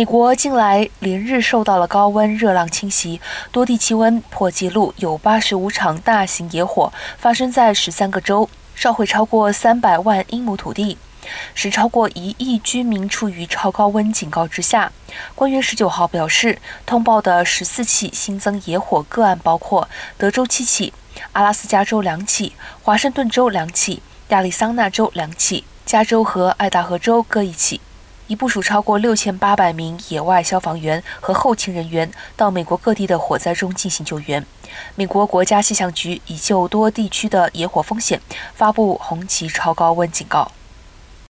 美国近来连日受到了高温热浪侵袭，多地气温破纪录，有八十五场大型野火发生在十三个州，烧毁超过三百万英亩土地，使超过一亿居民处于超高温警告之下。官员十九号表示，通报的十四起新增野火个案包括德州七起、阿拉斯加州两起、华盛顿州两起、亚利桑那州两起、加州和爱达荷州各一起。已部署超过六千八百名野外消防员和后勤人员到美国各地的火灾中进行救援。美国国家气象局已就多地区的野火风险发布红旗超高温警告。